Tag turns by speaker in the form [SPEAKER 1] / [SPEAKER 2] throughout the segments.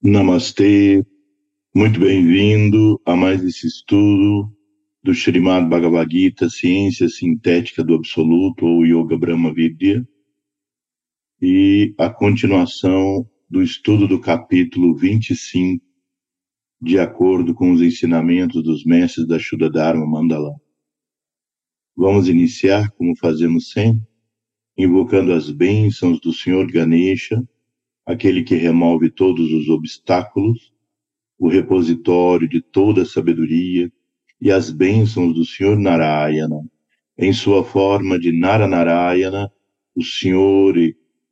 [SPEAKER 1] Namastê, muito bem-vindo a mais esse estudo do Srimad Bhagavad Gita, Ciência Sintética do Absoluto, ou Yoga Brahma Vidya, e a continuação do estudo do capítulo 25, de acordo com os ensinamentos dos mestres da Shuddha Dharma Mandala. Vamos iniciar, como fazemos sempre, invocando as bênçãos do Senhor Ganesha, aquele que remove todos os obstáculos, o repositório de toda a sabedoria e as bênçãos do Senhor Narayana, em sua forma de Naranarayana, o Senhor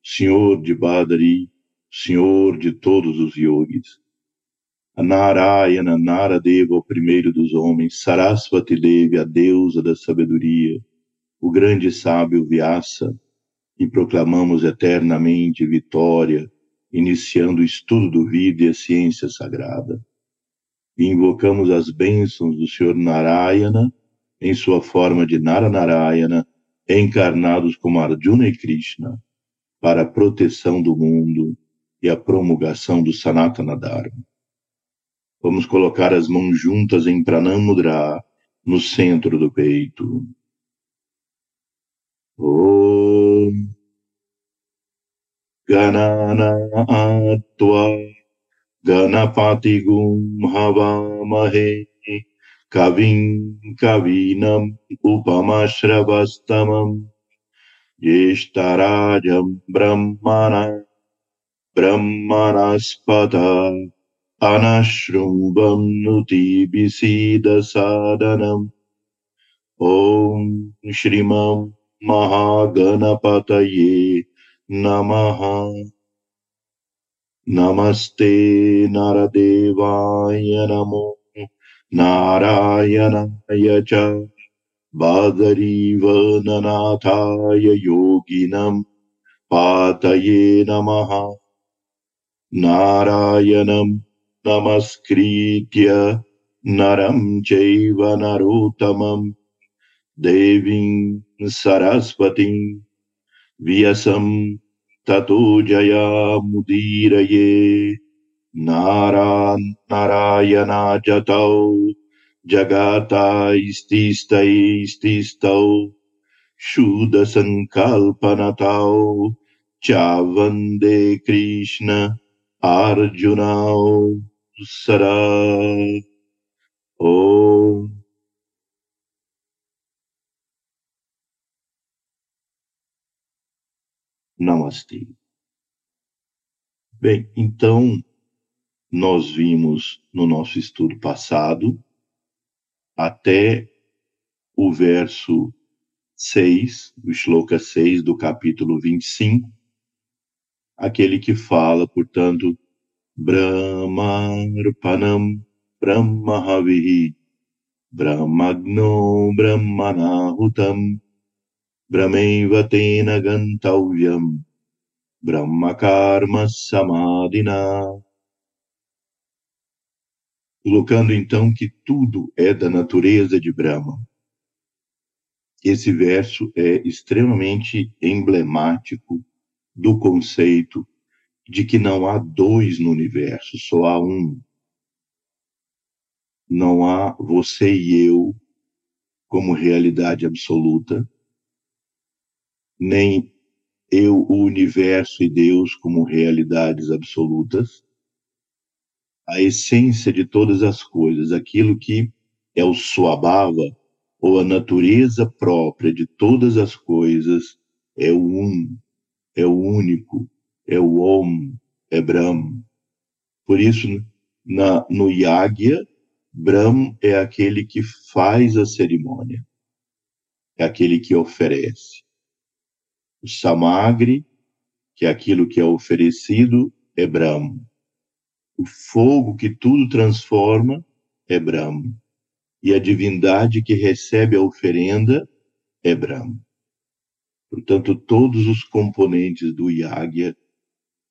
[SPEAKER 1] Senhor de Badari, Senhor de todos os yogis. A Narayana, Naradeva, o primeiro dos homens, Sarasvati Devi, a deusa da sabedoria, o grande sábio Vyasa, e proclamamos eternamente vitória iniciando o estudo do vida e a ciência sagrada. E invocamos as bênçãos do Senhor Narayana, em sua forma de Naranarayana, encarnados como Arjuna e Krishna, para a proteção do mundo e a promulgação do Sanatana Dharma. Vamos colocar as mãos juntas em Pranamudra, no centro do peito. Om गणनात्वा गणपतिगुं हवामहे। कविं कवीनम् उपमश्रवस्तमम्। ज्येष्ठराजम् ब्रह्मण ब्रह्मणस्पत अनश्रुम्बम् नुतिभिसीदसादनम्। ॐ श्रीमम् महागणपतये नमः। नमस्ते नरदेवाय नमो। नारायणाय च बादरीवननाथाय योगिनं पातये नमः। नारायणं नमस्कृत्य नरं चैव नरोत्तमं देवीं सरस्वतीम् व्यसम् ततो जयामुदीरये। नारान्नरायणाजतौ जगातास्तिस्तैस्तिस्तौ शूदसङ्कल्पनतौ च वंदे कृष्ण अर्जुनौ सरा ॐ Namastê. Bem, então, nós vimos no nosso estudo passado até o verso 6, o Shloka 6 do capítulo 25, aquele que fala, portanto, Brahmarpanam Brahmahavihi Brahmagno Brahmanahutam Brahmaiva tena gantavyam Brahmakarma samadhina. Colocando então que tudo é da natureza de Brahma. Esse verso é extremamente emblemático do conceito de que não há dois no universo, só há um. Não há você e eu como realidade absoluta, nem eu, o universo e Deus como realidades absolutas, a essência de todas as coisas, aquilo que é o Swabhava, ou a natureza própria de todas as coisas, é o Um, é o único, é o Om, é Brahm. Por isso, na, no Yagya, Brahm é aquele que faz a cerimônia, é aquele que oferece. O samagri, que é aquilo que é oferecido, é Brahma. O fogo que tudo transforma é Brahma. E a divindade que recebe a oferenda é Brahma. Portanto, todos os componentes do Yagya,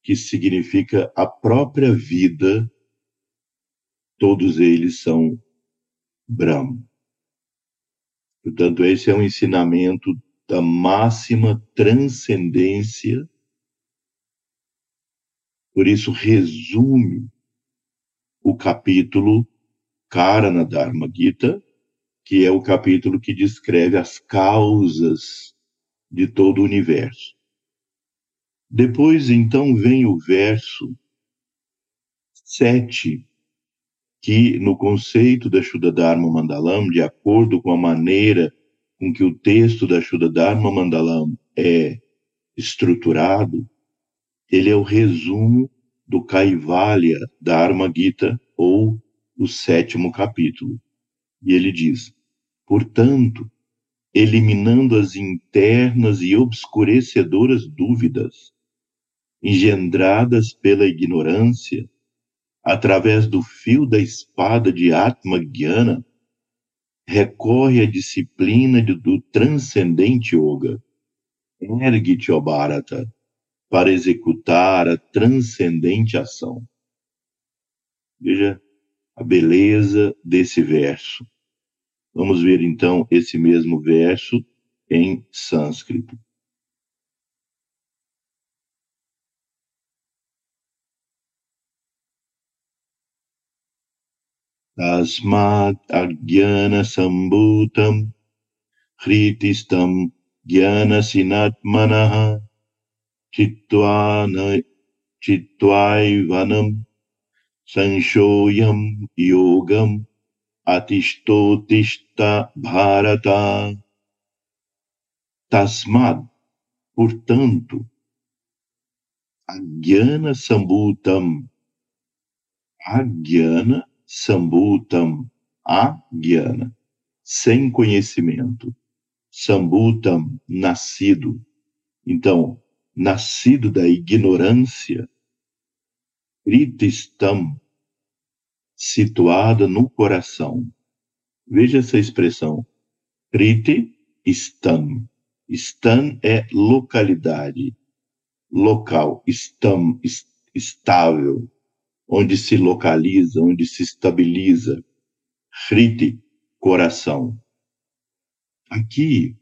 [SPEAKER 1] que significa a própria vida, todos eles são Brahma. Portanto, esse é um ensinamento da máxima transcendência. Por isso, resume o capítulo Karana Dharma Gita, que é o capítulo que descreve as causas de todo o universo. Depois, então, vem o verso 7, que no conceito da Shuddha Dharma Mandalam, de acordo com a maneira com que o texto da Shuddha Dharma Mandalam é estruturado, ele é o resumo do Kaivalya Dharma Gita, ou o sétimo capítulo. E ele diz: portanto, eliminando as internas e obscurecedoras dúvidas engendradas pela ignorância, através do fio da espada de Atma Gyana, recorre à disciplina do transcendente yoga. Ergue-te, ó Bharata, para executar a transcendente ação. Veja a beleza desse verso. Vamos ver então esse mesmo verso em sânscrito. Tasmat agyana sambutam hritistam gyana sinatmanaha chitvaivanam sanshoyam yogam atistotista bharata. Tasmad, portanto, agyana sambutam, agyana sambutam, agyana, sem conhecimento, sambutam, nascido. Então, nascido da ignorância, kritistam, situada no coração. Veja essa expressão. Kriti Stam. É localidade, local. Stam, estável, onde se localiza, onde se estabiliza. Hriti, coração. Aqui,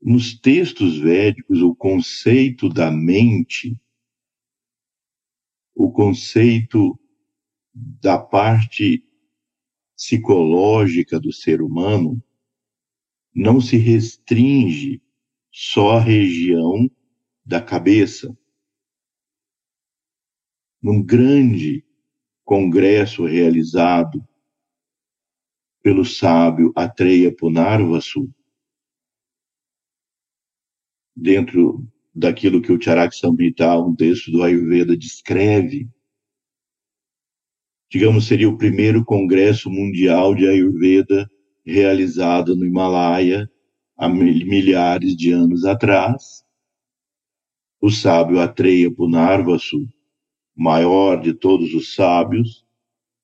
[SPEAKER 1] nos textos védicos, o conceito da mente, o conceito da parte psicológica do ser humano não se restringe só à região da cabeça. Num grande congresso realizado pelo sábio Atreya Punarvasu, dentro daquilo que o Charak Samhita, um texto do Ayurveda, descreve, digamos, seria o primeiro congresso mundial de Ayurveda realizado no Himalaia há milhares de anos atrás. O sábio Atreya Punarvasu, maior de todos os sábios,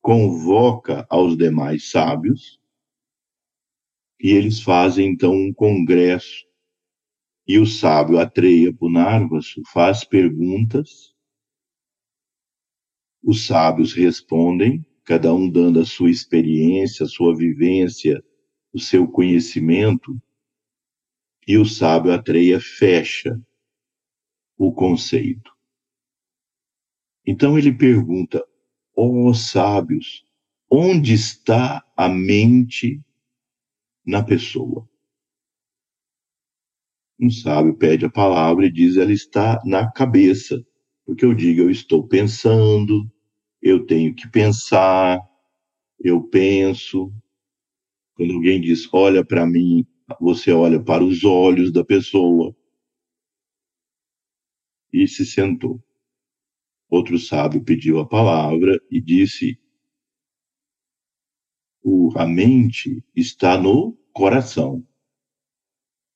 [SPEAKER 1] convoca aos demais sábios e eles fazem então um congresso. E o sábio Atreya Punarvasu faz perguntas os sábios respondem, cada um dando a sua experiência, a sua vivência, o seu conhecimento, e o sábio Atreia fecha o conceito. Então ele pergunta: ó oh, sábios, onde está a mente na pessoa? Um sábio pede a palavra e diz: ela está na cabeça, porque eu digo, eu estou pensando, eu tenho que pensar, eu penso. Quando alguém diz, olha para mim, você olha para os olhos da pessoa. E se sentou. Outro sábio pediu a palavra e disse: a mente está no coração.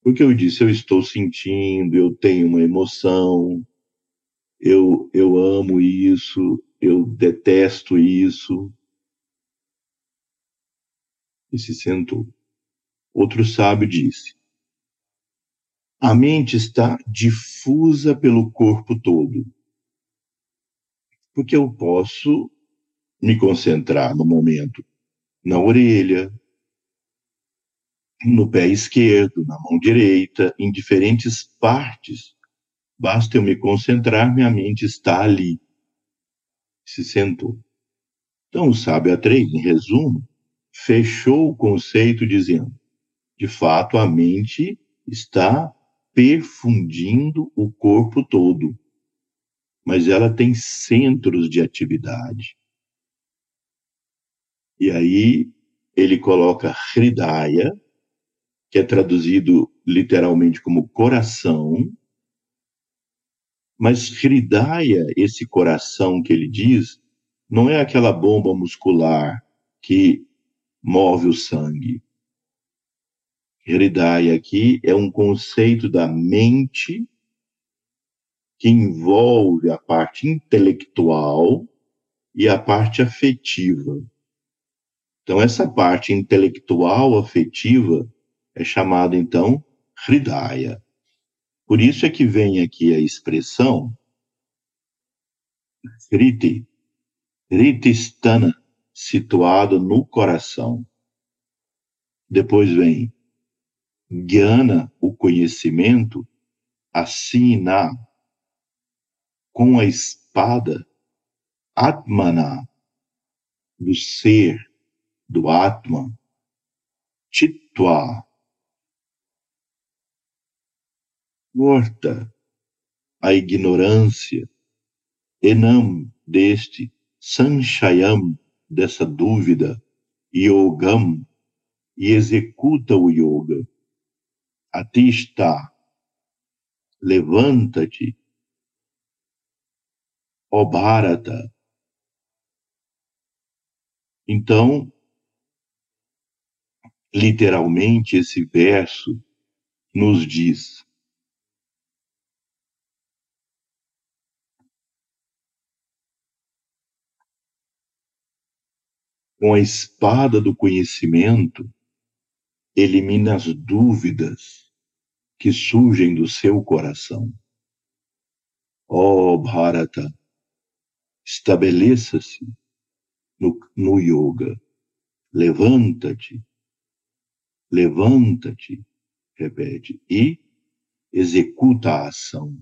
[SPEAKER 1] Porque eu disse, eu estou sentindo, eu tenho uma emoção, eu, eu amo isso, eu detesto isso. E se sentou. Outro sábio disse: A mente está difusa pelo corpo todo. Porque eu posso me concentrar no momento na orelha, no pé esquerdo, na mão direita, em diferentes partes. Basta eu me concentrar, minha mente está ali se sentou. Então, o sábio A3, em resumo, fechou o conceito dizendo: de fato, a mente está perfundindo o corpo todo, mas ela tem centros de atividade. E aí ele coloca Hridaya, que é traduzido literalmente como coração, mas Hridaya, esse coração que ele diz, não é aquela bomba muscular que move o sangue. Hridaya aqui é um conceito da mente que envolve a parte intelectual e a parte afetiva. Então, essa parte intelectual afetiva é chamada, então, Hridaya. Por isso é que vem aqui a expressão Hriti, Hritistana, situado no coração. Depois vem Gyana, o conhecimento, Asina, com a espada, Atmana, do ser, do Atman, Chitwa, morta a ignorância, enam deste, sanchayam dessa dúvida, yogam, e executa o yoga. Atista, levanta-te, ó Bharata. Então, literalmente, esse verso nos diz: com a espada do conhecimento, elimina as dúvidas que surgem do seu coração. Ó oh, Bharata, estabeleça-se no, no yoga. Levanta-te levanta-te, repete, e executa a ação.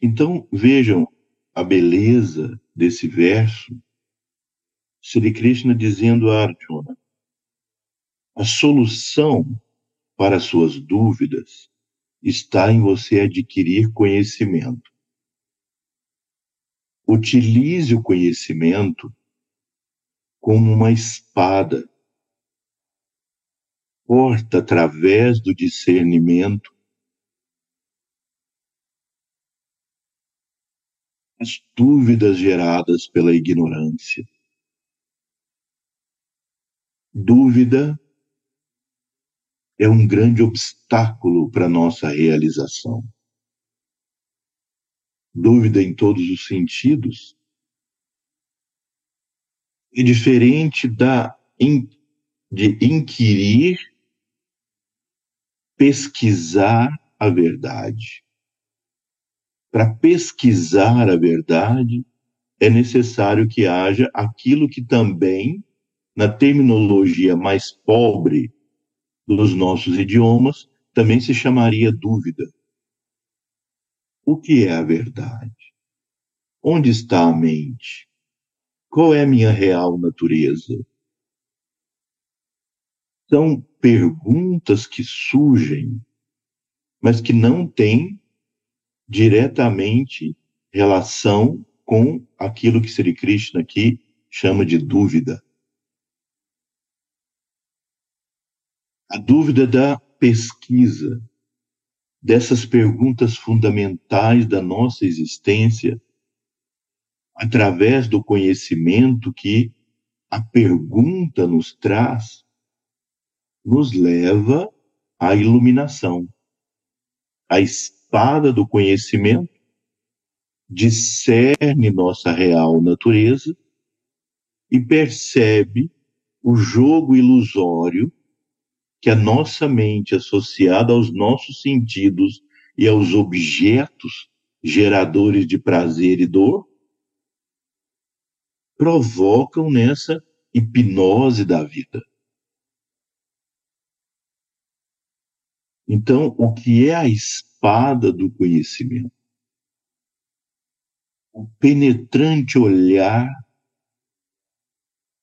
[SPEAKER 1] Então, vejam a beleza desse verso, Sri Krishna dizendo a Arjuna, a solução para suas dúvidas está em você adquirir conhecimento. Utilize o conhecimento como uma espada porta através do discernimento as dúvidas geradas pela ignorância. Dúvida é um grande obstáculo para nossa realização. Dúvida em todos os sentidos é diferente da de inquirir pesquisar a verdade. Para pesquisar a verdade, é necessário que haja aquilo que também, na terminologia mais pobre dos nossos idiomas, também se chamaria dúvida. O que é a verdade? Onde está a mente? Qual é a minha real natureza? São perguntas que surgem, mas que não têm diretamente relação com aquilo que Sri Krishna aqui chama de dúvida. A dúvida da pesquisa, dessas perguntas fundamentais da nossa existência, através do conhecimento que a pergunta nos traz, nos leva à iluminação. A espada do conhecimento discerne nossa real natureza e percebe o jogo ilusório que a nossa mente associada aos nossos sentidos e aos objetos geradores de prazer e dor provocam nessa hipnose da vida. Então, o que é a espada do conhecimento? O penetrante olhar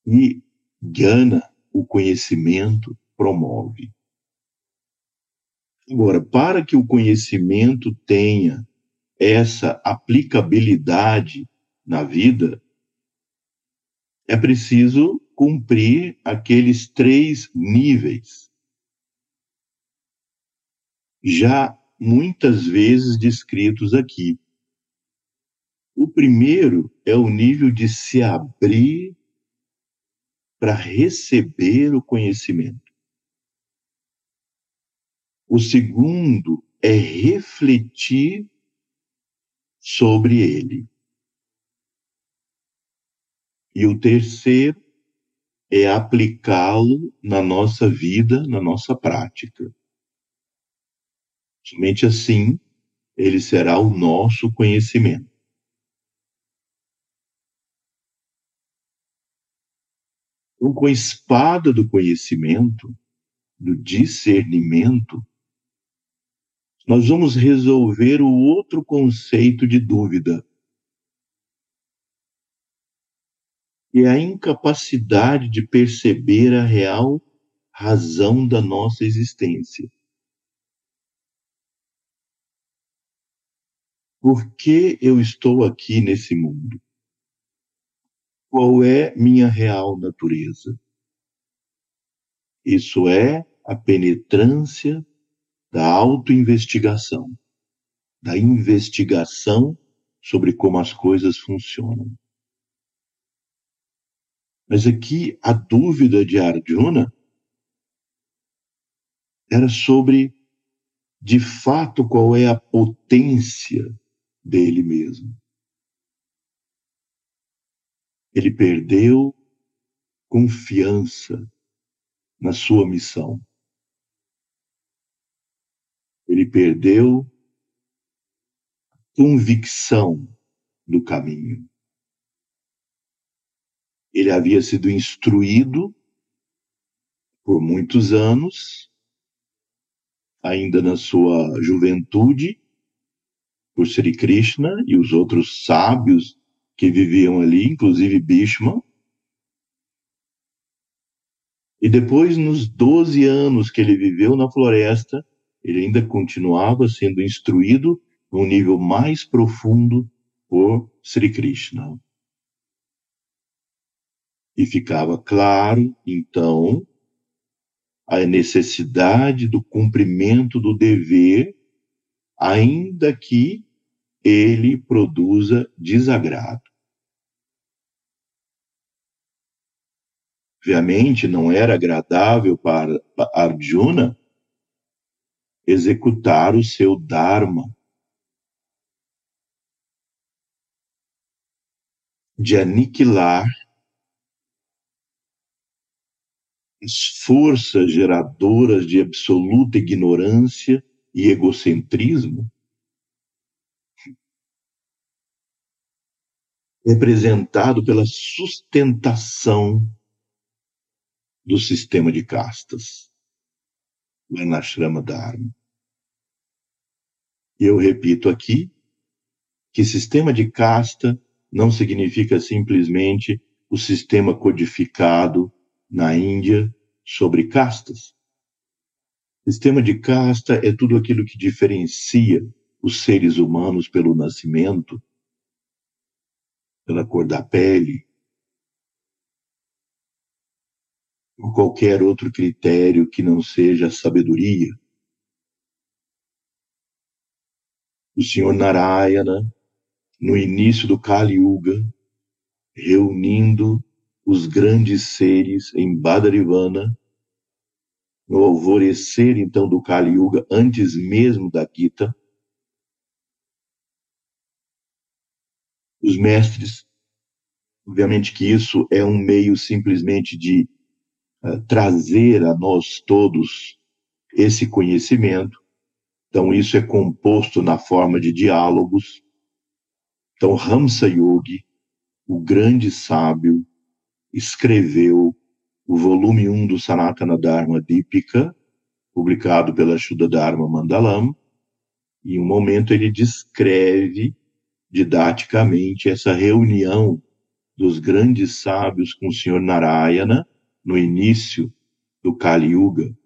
[SPEAKER 1] E Jnana, o conhecimento, promove. Agora, para que o conhecimento tenha essa aplicabilidade na vida, é preciso cumprir aqueles três níveis, já muitas vezes descritos aqui. O primeiro é o nível de se abrir para receber o conhecimento. O segundo é refletir sobre ele. E o terceiro é aplicá-lo na nossa vida, na nossa prática. Somente assim ele será o nosso conhecimento. Então, com a espada do conhecimento, do discernimento, nós vamos resolver o outro conceito de dúvida, e a incapacidade de perceber a real razão da nossa existência. Por que eu estou aqui nesse mundo? Qual é minha real natureza? Isso é a penetrância da autoinvestigação, da investigação sobre como as coisas funcionam. Mas aqui a dúvida de Arjuna era sobre, de fato, qual é a potência dele mesmo. Ele perdeu confiança na sua missão ele perdeu convicção do caminho. Ele havia sido instruído por muitos anos, ainda na sua juventude, por Sri Krishna e os outros sábios que viviam ali, inclusive Bhishma. E depois, nos 12 anos que ele viveu na floresta, ele ainda continuava sendo instruído num nível mais profundo por Sri Krishna. E ficava claro, então, a necessidade do cumprimento do dever, ainda que ele produza desagrado. Obviamente, não era agradável para Arjuna executar o seu Dharma. De aniquilar as forças geradoras de absoluta ignorância e egocentrismo, representado pela sustentação do sistema de castas. Varnashrama Dharma. Eu repito aqui que sistema de casta não significa simplesmente o sistema codificado na Índia sobre castas. Sistema de casta é tudo aquilo que diferencia os seres humanos pelo nascimento, pela cor da pele, ou qualquer outro critério que não seja sabedoria. O Senhor Narayana, no início do Kali Yuga, reunindo os grandes seres em Badarivana, no alvorecer então do Kali Yuga, antes mesmo da Gita, os mestres, obviamente que isso é um meio simplesmente de eh, trazer a nós todos esse conhecimento. Então, isso é composto na forma de diálogos. Então, Ramsa Yogi, o grande sábio, escreveu o volume 1 do Sanatana Dharma Dipika, publicado pela Shuddha Dharma Mandalam, e em um momento ele descreve didaticamente essa reunião dos grandes sábios com o Senhor Narayana, no início do Kali Yuga.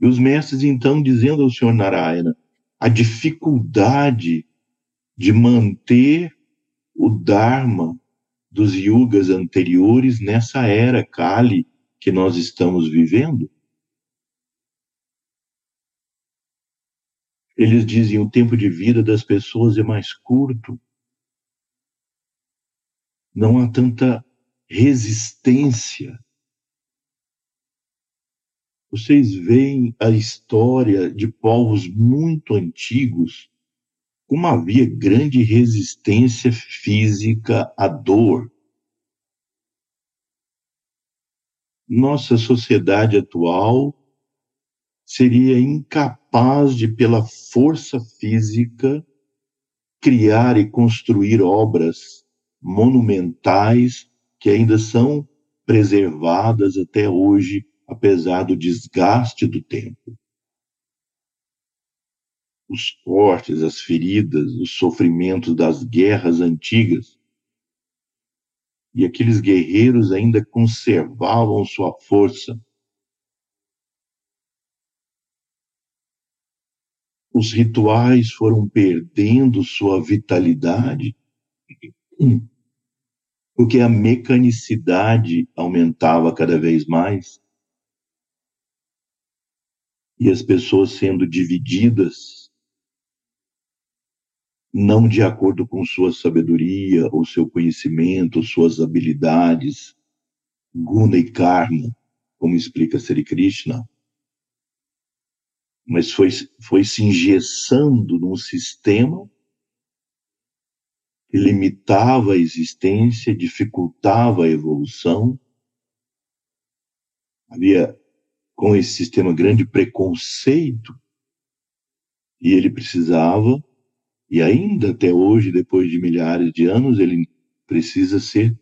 [SPEAKER 1] E os mestres, então, dizendo ao Senhor Narayana a dificuldade de manter o Dharma dos yugas anteriores nessa era Kali que nós estamos vivendo. Eles dizem o tempo de vida das pessoas é mais curto. Não há tanta resistência. Vocês veem a história de povos muito antigos como havia grande resistência física à dor. Nossa sociedade atual seria incapaz de, pela força física, criar e construir obras monumentais que ainda são preservadas até hoje, apesar do desgaste do tempo. Os cortes, as feridas, os sofrimentos das guerras antigas. E aqueles guerreiros ainda conservavam sua força os rituais foram perdendo sua vitalidade, porque a mecanicidade aumentava cada vez mais e as pessoas sendo divididas não de acordo com sua sabedoria ou seu conhecimento, suas habilidades, guna e karma, como explica Sri Krishna, mas foi, foi se engessando num sistema que limitava a existência, dificultava a evolução. Havia com esse sistema grande preconceito e ele precisava, e ainda até hoje, depois de milhares de anos, ele precisa ser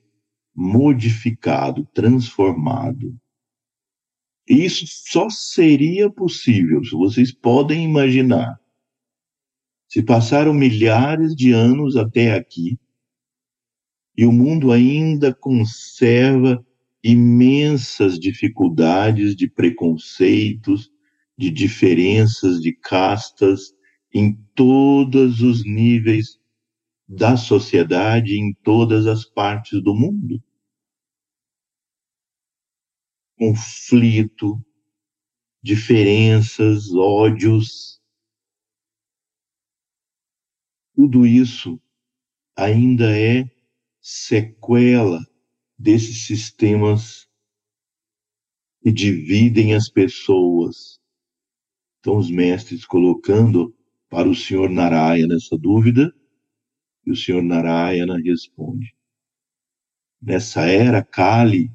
[SPEAKER 1] modificado, transformado. E isso só seria possível, se vocês podem imaginar, se passaram milhares de anos até aqui e o mundo ainda conserva imensas dificuldades de preconceitos, de diferenças de castas em todos os níveis da sociedade, em todas as partes do mundo conflito, diferenças, ódios. Tudo isso ainda é sequela desses sistemas que dividem as pessoas. Então, os mestres colocando para o senhor Narayana essa dúvida, e o senhor Narayana responde. Nessa era Kali,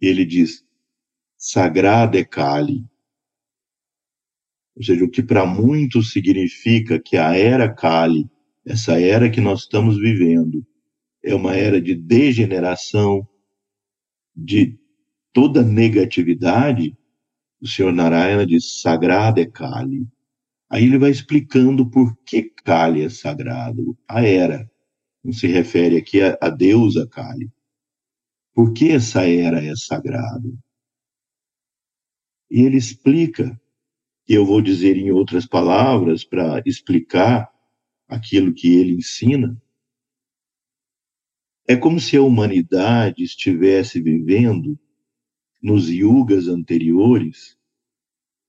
[SPEAKER 1] ele diz: sagrada é Kali. Ou seja, o que para muitos significa que a era Kali, essa era que nós estamos vivendo, é uma era de degeneração, de toda negatividade, o senhor Narayana diz: sagrada é Kali. Aí ele vai explicando por que Kali é sagrado, a era. Não se refere aqui a, a deusa Kali. Por que essa era é sagrada? E ele explica, e eu vou dizer em outras palavras para explicar aquilo que ele ensina. É como se a humanidade estivesse vivendo, nos yugas anteriores,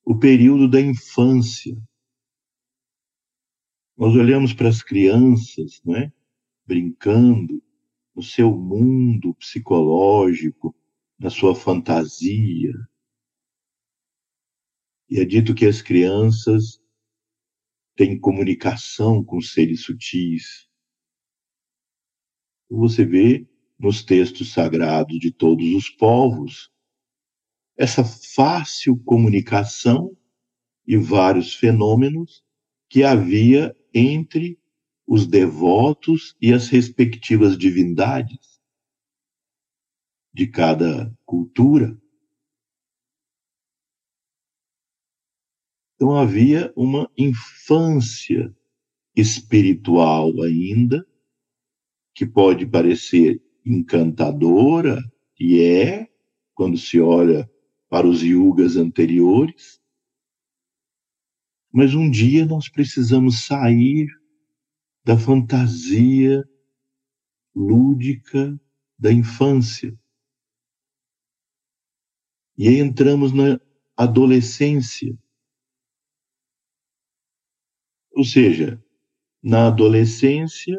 [SPEAKER 1] o período da infância. Nós olhamos para as crianças, não é? brincando, no seu mundo psicológico, na sua fantasia. E é dito que as crianças têm comunicação com seres sutis. Você vê nos textos sagrados de todos os povos essa fácil comunicação e vários fenômenos que havia entre os devotos e as respectivas divindades de cada cultura. Então havia uma infância espiritual ainda que pode parecer encantadora, e é, quando se olha para os yugas anteriores, mas um dia nós precisamos sair da fantasia lúdica da infância. E aí entramos na adolescência. Ou seja, na adolescência,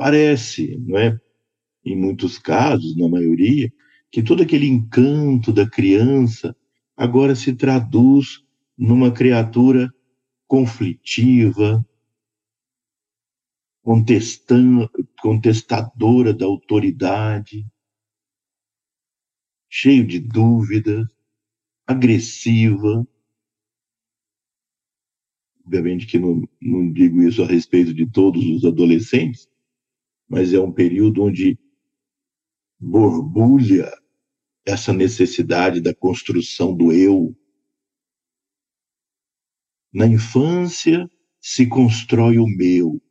[SPEAKER 1] parece, não é? Em muitos casos, na maioria, que todo aquele encanto da criança agora se traduz numa criatura conflitiva, contestadora da autoridade, cheio de dúvidas, agressiva. Obviamente que não, não digo isso a respeito de todos os adolescentes, mas é um período onde borbulha essa necessidade da construção do eu. Na infância se constrói o meu.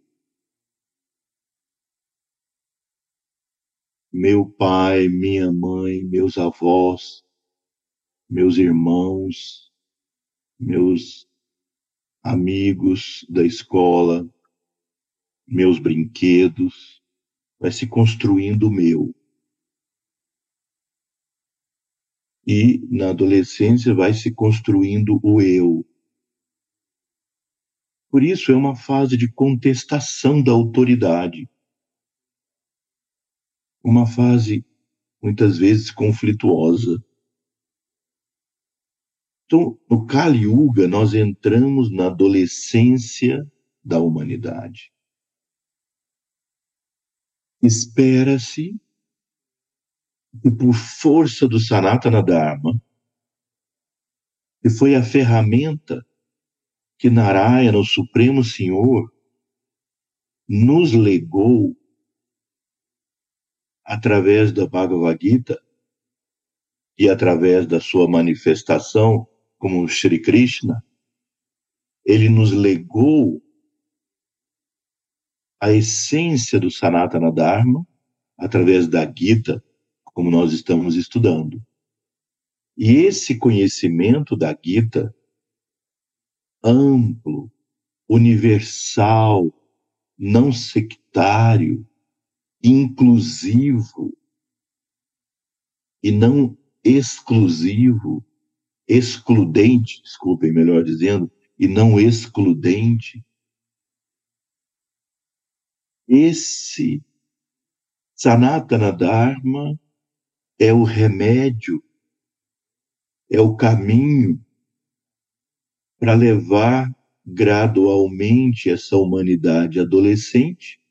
[SPEAKER 1] Meu pai, minha mãe, meus avós, meus irmãos, meus amigos da escola, meus brinquedos, vai se construindo o meu. e na adolescência vai se construindo o eu. Por isso é uma fase de contestação da autoridade. Uma fase muitas vezes conflituosa. Então, no Kali Yuga, nós entramos na adolescência da humanidade. Espera-se e por força do Sanatana Dharma, que foi a ferramenta que Narayana, o Supremo Senhor, nos legou através da Bhagavad Gita e através da sua manifestação como Sri Krishna, ele nos legou a essência do Sanatana Dharma através da Gita como nós estamos estudando. E esse conhecimento da Gita, amplo, universal, não sectário, inclusivo e não exclusivo, excludente, desculpem, melhor dizendo, e não excludente. Esse Sanatana Dharma é o remédio, é o caminho para levar gradualmente essa humanidade adolescente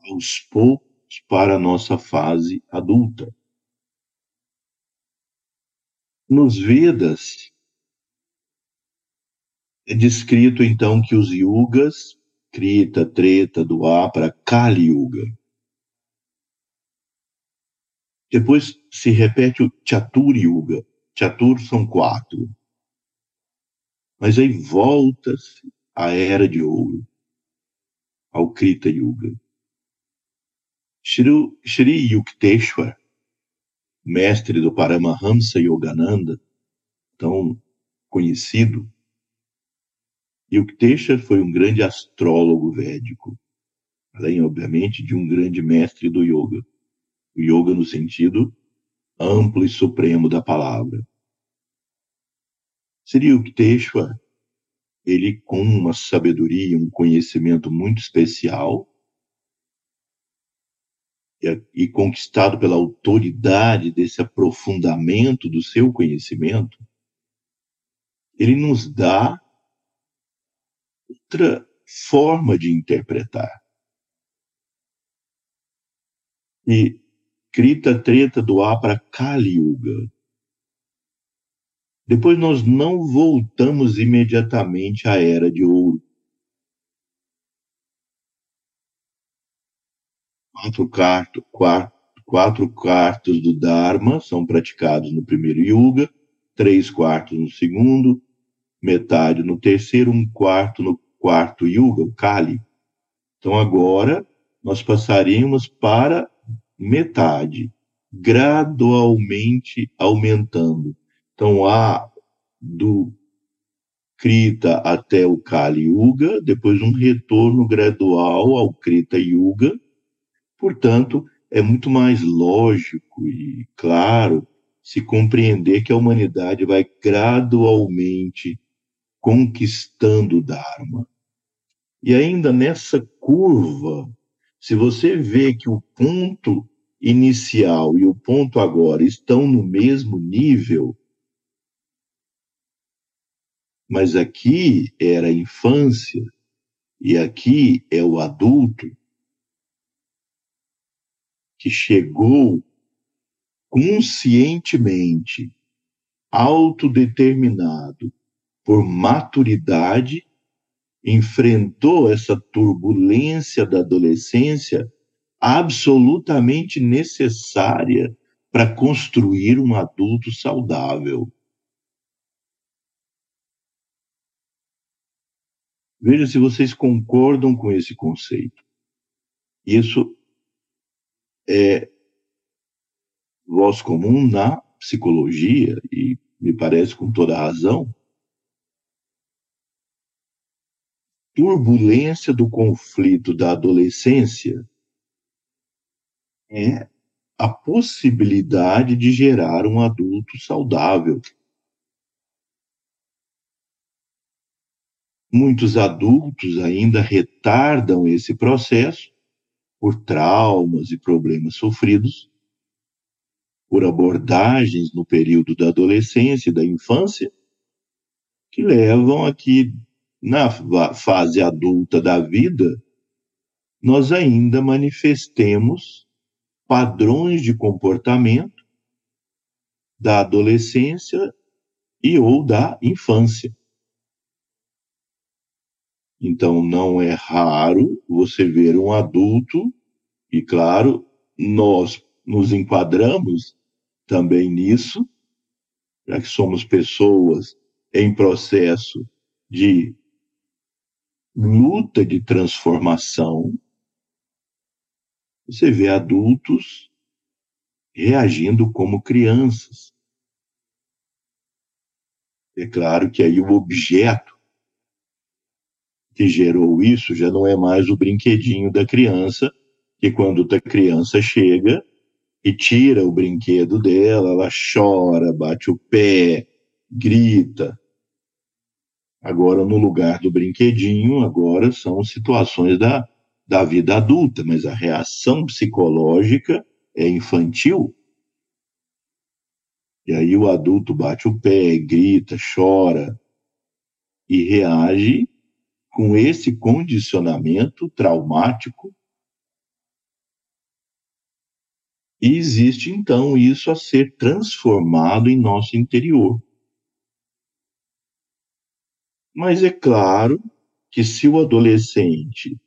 [SPEAKER 1] aos poucos para a nossa fase adulta. Nos Vedas é descrito então que os yugas, Krita, Treta, Dwapara, Kali Yuga, depois se repete o Chatur Yuga. Chatur são quatro. Mas aí volta-se a era de ouro, ao Krita Yuga. Shri Yukteswar, mestre do Paramahamsa Yogananda, tão conhecido, Yukteswar foi um grande astrólogo védico, além, obviamente, de um grande mestre do yoga yoga no sentido amplo e supremo da palavra. Seria o Yukteswar, ele com uma sabedoria, um conhecimento muito especial, e, e conquistado pela autoridade desse aprofundamento do seu conhecimento, ele nos dá outra forma de interpretar. E Krita Treta do A para Kali Yuga. Depois nós não voltamos imediatamente à Era de Ouro. Quatro, quarto, quatro, quatro quartos do Dharma são praticados no primeiro Yuga, três quartos no segundo, metade no terceiro, um quarto no quarto Yuga, o Kali. Então agora nós passaríamos para metade, gradualmente aumentando. Então, há do Krita até o Kali Yuga, depois um retorno gradual ao Krita Yuga. Portanto, é muito mais lógico e claro se compreender que a humanidade vai gradualmente conquistando o Dharma. E ainda nessa curva, se você vê que o ponto inicial e o ponto agora estão no mesmo nível, mas aqui era a infância e aqui é o adulto que chegou conscientemente, autodeterminado, por maturidade, enfrentou essa turbulência da adolescência absolutamente necessária para construir um adulto saudável. Veja se vocês concordam com esse conceito. Isso é voz comum na psicologia, e me parece com toda razão. Turbulência do conflito da adolescência é a possibilidade de gerar um adulto saudável. Muitos adultos ainda retardam esse processo por traumas e problemas sofridos, por abordagens no período da adolescência e da infância, que levam a que, na fase adulta da vida, nós ainda manifestemos padrões de comportamento da adolescência e ou da infância. Então, não é raro você ver um adulto, e claro, nós nos enquadramos também nisso, já que somos pessoas em processo de luta de transformação, você vê adultos reagindo como crianças. É claro que aí o objeto que gerou isso já não é mais o brinquedinho da criança, que quando a criança chega e tira o brinquedo dela, ela chora, bate o pé, grita. Agora, no lugar do brinquedinho, agora são situações da, da vida adulta, mas a reação psicológica é infantil. E aí o adulto bate o pé, grita, chora e reage com esse condicionamento traumático. E existe então isso a ser transformado em nosso interior. Mas é claro que se o adolescente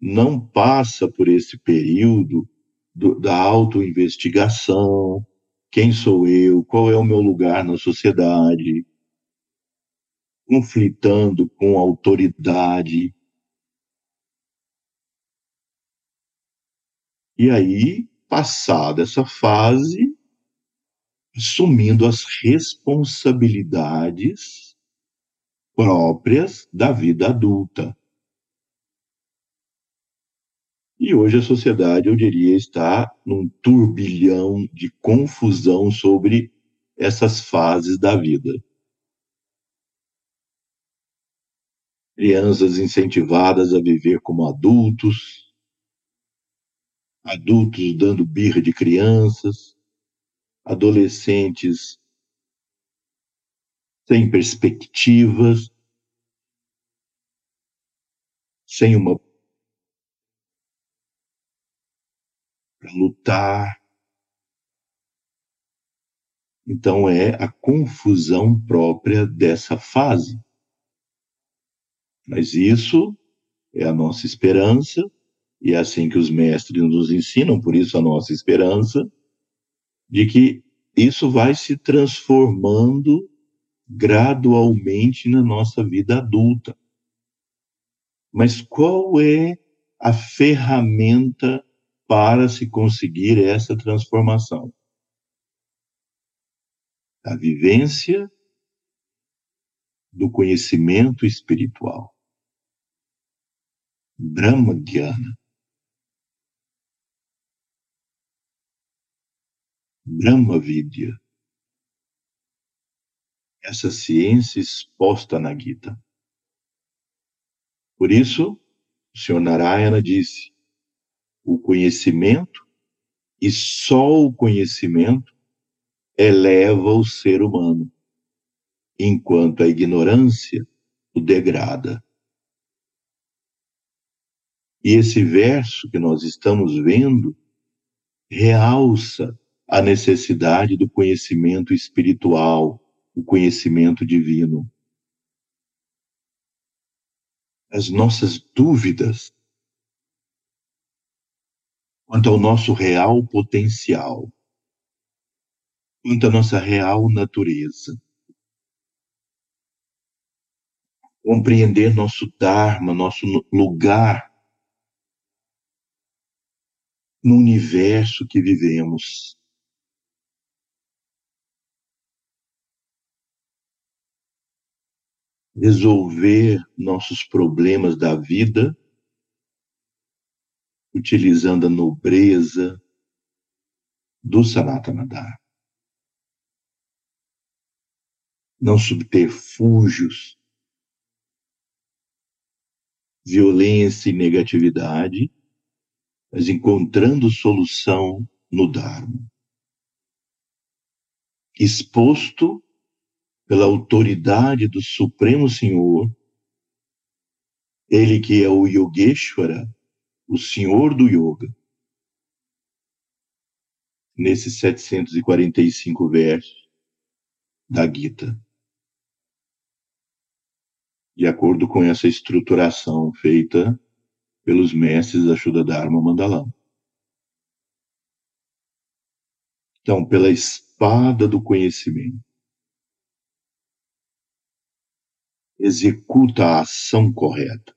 [SPEAKER 1] não passa por esse período do, da autoinvestigação, quem sou eu, qual é o meu lugar na sociedade, conflitando com autoridade. E aí, passada essa fase, assumindo as responsabilidades próprias da vida adulta. E hoje a sociedade, eu diria, está num turbilhão de confusão sobre essas fases da vida. crianças incentivadas a viver como adultos, adultos dando birra de crianças, adolescentes sem perspectivas, sem uma para lutar. Então é a confusão própria dessa fase. Mas isso é a nossa esperança, e é assim que os mestres nos ensinam, por isso a nossa esperança, de que isso vai se transformando gradualmente na nossa vida adulta. Mas qual é a ferramenta para se conseguir essa transformação. A vivência do conhecimento espiritual. Brahma Dhyana. Brahma Vidya. Essa ciência exposta na Gita. Por isso, o Senhor Narayana disse: o conhecimento, e só o conhecimento, eleva o ser humano, enquanto a ignorância o degrada. E esse verso que nós estamos vendo realça a necessidade do conhecimento espiritual, o conhecimento divino as nossas dúvidas quanto ao nosso real potencial, quanto à nossa real natureza. Compreender nosso Dharma, nosso lugar no universo que vivemos. Resolver nossos problemas da vida utilizando a nobreza do Sanatana Dharma. Não subterfúgios, violência e negatividade, mas encontrando solução no Dharma. Exposto pela autoridade do Supremo Senhor, ele que é o Yogeshwara, o Senhor do Yoga. Nesses 745 versos da Gita. De acordo com essa estruturação feita pelos mestres da Shuddha Mandalam. Então, pela espada do conhecimento, executa a ação correta.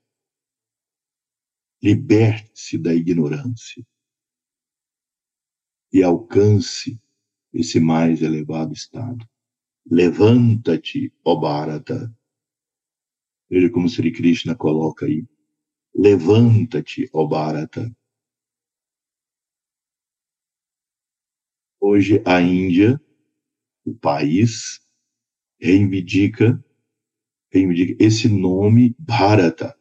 [SPEAKER 1] Liberte-se da ignorância e alcance esse mais elevado estado. Levanta-te, ó Bharata. Veja como Sri Krishna coloca aí. Levanta-te, ó Bharata. Hoje a Índia, o país, reivindica reivindica esse nome Bharata,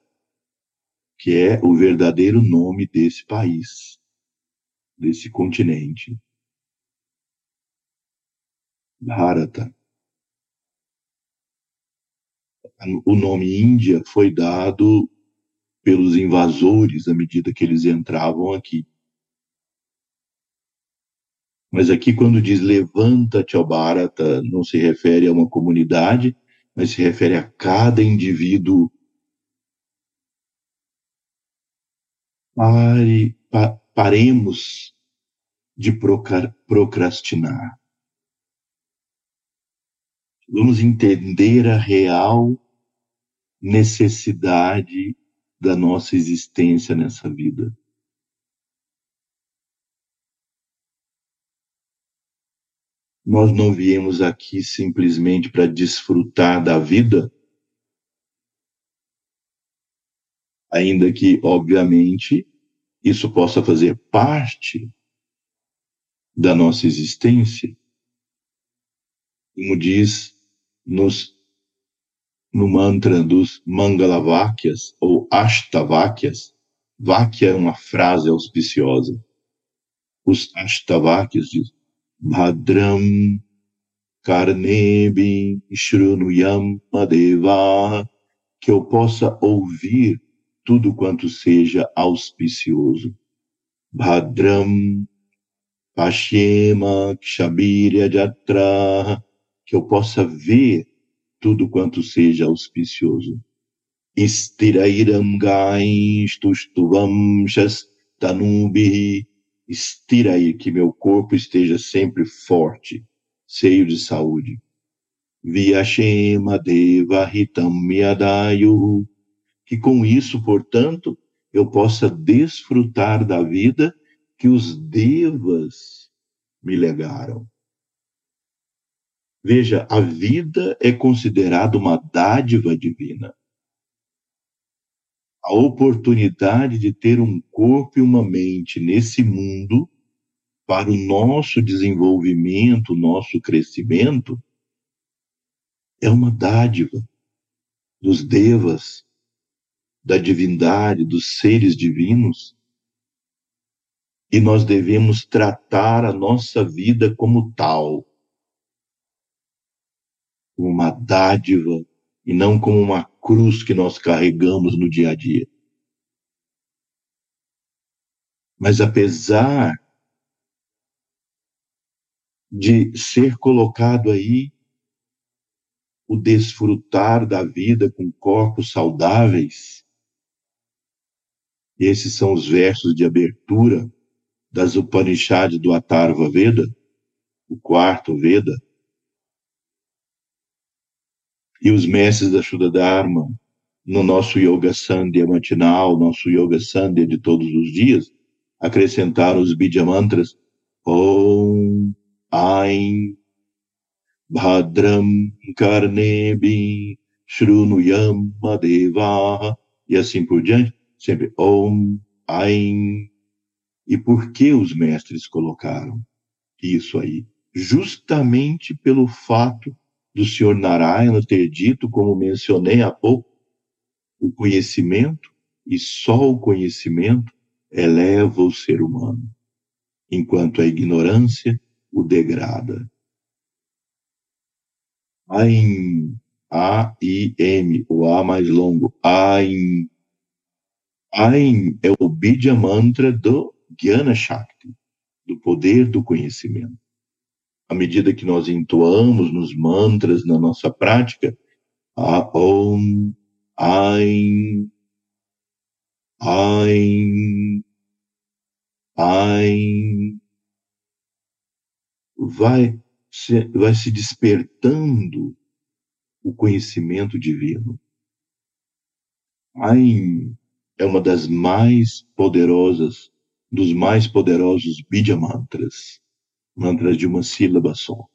[SPEAKER 1] que é o verdadeiro nome desse país, desse continente. Bharata. O nome Índia foi dado pelos invasores à medida que eles entravam aqui. Mas aqui, quando diz levanta-te, Bharata, não se refere a uma comunidade, mas se refere a cada indivíduo. Pare, pa, paremos de procrastinar. Vamos entender a real necessidade da nossa existência nessa vida. Nós não viemos aqui simplesmente para desfrutar da vida, ainda que, obviamente, isso possa fazer parte da nossa existência. Como diz nos, no mantra dos Mangalavakyas ou Ashtavakyas, Vakya é uma frase auspiciosa. Os Ashtavakyas dizem, Bhadram Karnebi Shrunuyam Madeva, que eu possa ouvir tudo quanto seja auspicioso. Bhadram Pashyema Kshabirya Jatra, que eu possa ver tudo quanto seja auspicioso. Istirairam Gai Stustuvam Shastanubihi estira aí que meu corpo esteja sempre forte, cheio de saúde. Vyashema Deva Hitam Miadayu, que com isso, portanto, eu possa desfrutar da vida que os devas me legaram. Veja, a vida é considerada uma dádiva divina. A oportunidade de ter um corpo e uma mente nesse mundo para o nosso desenvolvimento, nosso crescimento, é uma dádiva dos devas, da divindade, dos seres divinos. E nós devemos tratar a nossa vida como tal, uma dádiva e não como uma cruz que nós carregamos no dia a dia. Mas apesar de ser colocado aí o desfrutar da vida com corpos saudáveis. Esses são os versos de abertura das Upanishads do Atharva Veda, o quarto Veda. E os mestres da Shuddha Dharma, no nosso Yoga Sandhya matinal, nosso Yoga Sandhya de todos os dias, acrescentaram os Bija Mantras Om, Ain, Bhadram Karnebi Shrunuyam Madeva e assim por diante, sempre Om, Ain. E por que os mestres colocaram isso aí? Justamente pelo fato do Senhor Narayana ter dito, como mencionei há pouco, o conhecimento, e só o conhecimento, eleva o ser humano, enquanto a ignorância o degrada. AIM, A-I-M, o A mais longo, AIM. AIM é o Bidya Mantra do Jnana Shakti, do poder do conhecimento. À medida que nós entoamos nos mantras, na nossa prática, A Om, AIM, AIM, AIM, vai se, vai se despertando o conhecimento divino. Ain é uma das mais poderosas, dos mais poderosos Bija Mantras, mantras de uma sílaba só.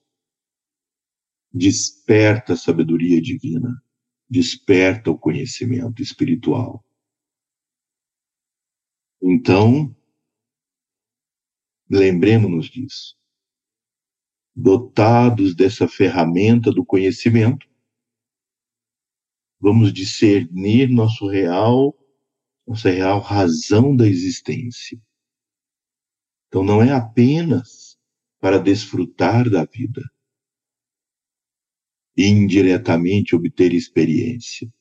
[SPEAKER 1] Desperta a sabedoria divina, desperta o conhecimento espiritual. Então, lembremos-nos disso dotados dessa ferramenta do conhecimento, vamos discernir nosso real, nossa real razão da existência. Então não é apenas para desfrutar da vida e indiretamente obter experiência.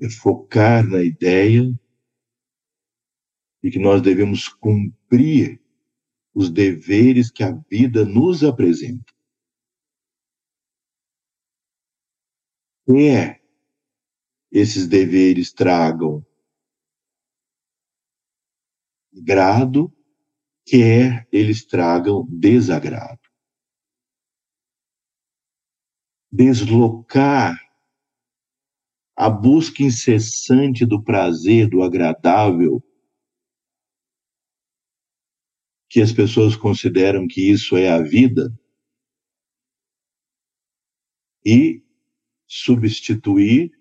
[SPEAKER 1] É focar na ideia de que nós devemos cumprir os deveres que a vida nos apresenta. Quer esses deveres tragam agrado, quer eles tragam desagrado. Deslocar a busca incessante do prazer, do agradável, que as pessoas consideram que isso é a vida e substituir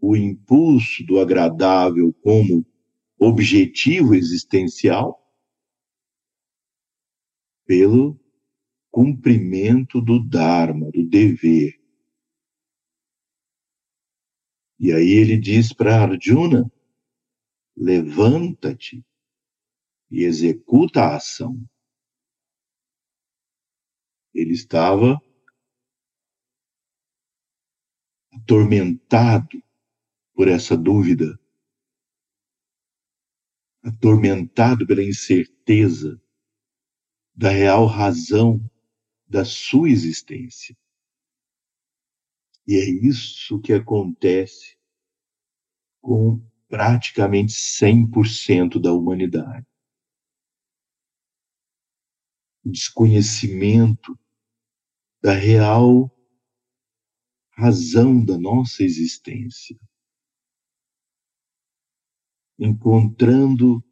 [SPEAKER 1] o impulso do agradável como objetivo existencial pelo cumprimento do Dharma, do dever. E aí ele diz para Arjuna: levanta-te e executa a ação. Ele estava atormentado por essa dúvida, atormentado pela incerteza da real razão da sua existência. E é isso que acontece com praticamente 100% da humanidade desconhecimento da real razão da nossa existência. encontrando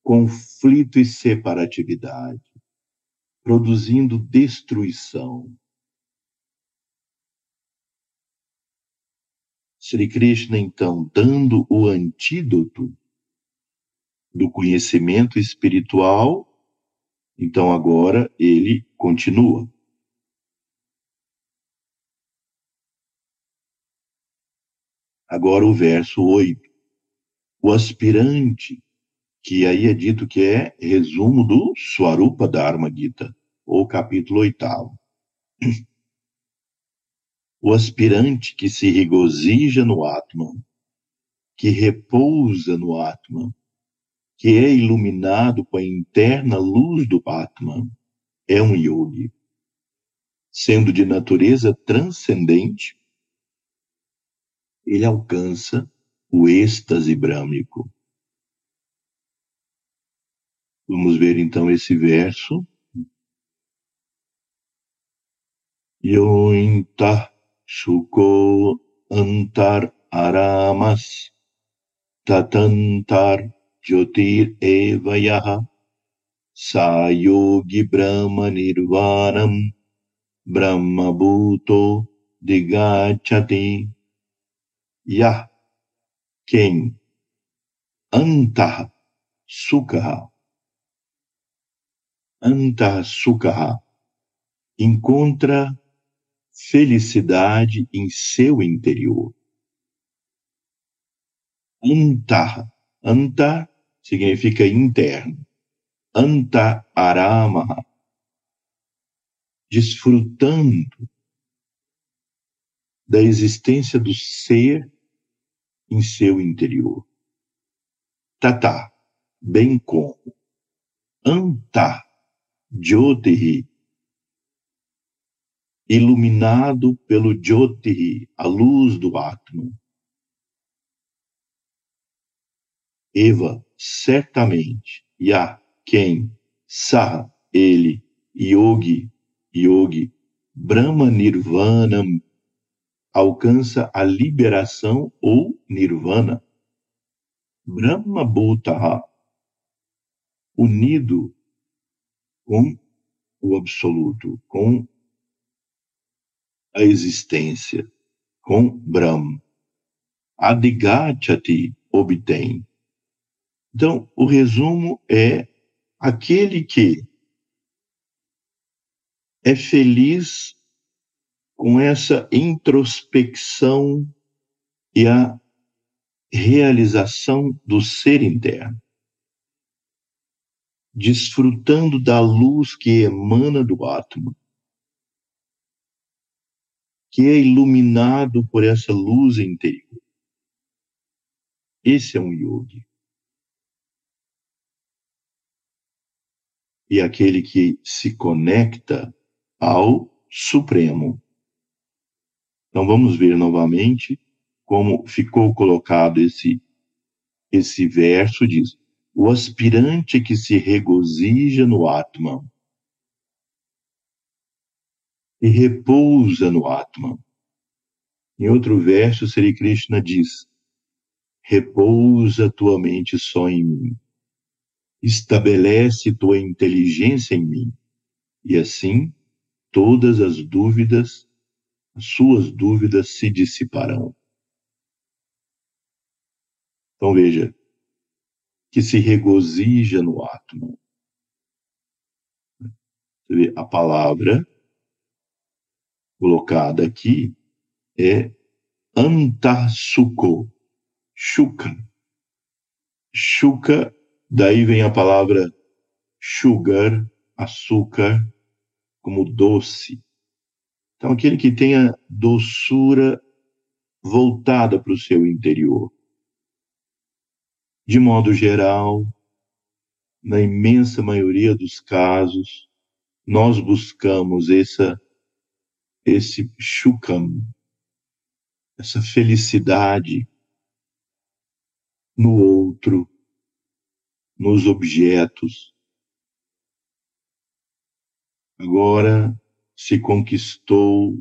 [SPEAKER 1] conflito e separatividade, produzindo destruição. Sri Krishna, então, dando o antídoto do conhecimento espiritual, então agora ele continua. Agora o verso 8. O aspirante, que aí é dito que é resumo do Swarupa Dharma Gita, ou capítulo oitavo. O aspirante que se regozija no Atman, que repousa no Atman, que é iluminado com a interna luz do Atman, é um yogi. Sendo de natureza transcendente, ele alcança o êxtase brâmico. Vamos ver então esse verso. Yointa Shuko Antar Aramas Tatantar Jyotir Evayaha Sayogi Brahma Nirvanam Brahma Bhuto Digachati Yah quem Antah Sukha Antah Sukha encontra felicidade em seu interior. Antah, Anta significa interno. Anta Arama, desfrutando da existência do ser em seu interior. Tata, bem como. Anta, Jyotihi, iluminado pelo Jyotihi, a luz do Atman. Eva, certamente, Ya, quem, Saha, ele, Yogi, Yogi, Brahma Nirvanam, alcança a liberação ou nirvana. Brahma Bhutaha, unido com o absoluto, com a existência, com Brahma. Adigachati obtém. Então, o resumo é aquele que é feliz com essa introspecção e a realização do ser interno, desfrutando da luz que emana do átomo, que é iluminado por essa luz interior. Esse é um yogi. E aquele que se conecta ao Supremo. Então vamos ver novamente como ficou colocado esse esse verso diz: o aspirante que se regozija no Atman e repousa no Atman. Em outro verso, Sri Krishna diz: repousa tua mente só em mim, estabelece tua inteligência em mim, e assim todas as dúvidas as suas dúvidas se dissiparão. Então veja, que se regozija no átomo. A palavra colocada aqui é antasuko, chuca. Chuca, daí vem a palavra sugar, açúcar, como doce. Então, aquele que tenha doçura voltada para o seu interior. De modo geral, na imensa maioria dos casos, nós buscamos essa, esse shukam, essa felicidade no outro, nos objetos. Agora, se conquistou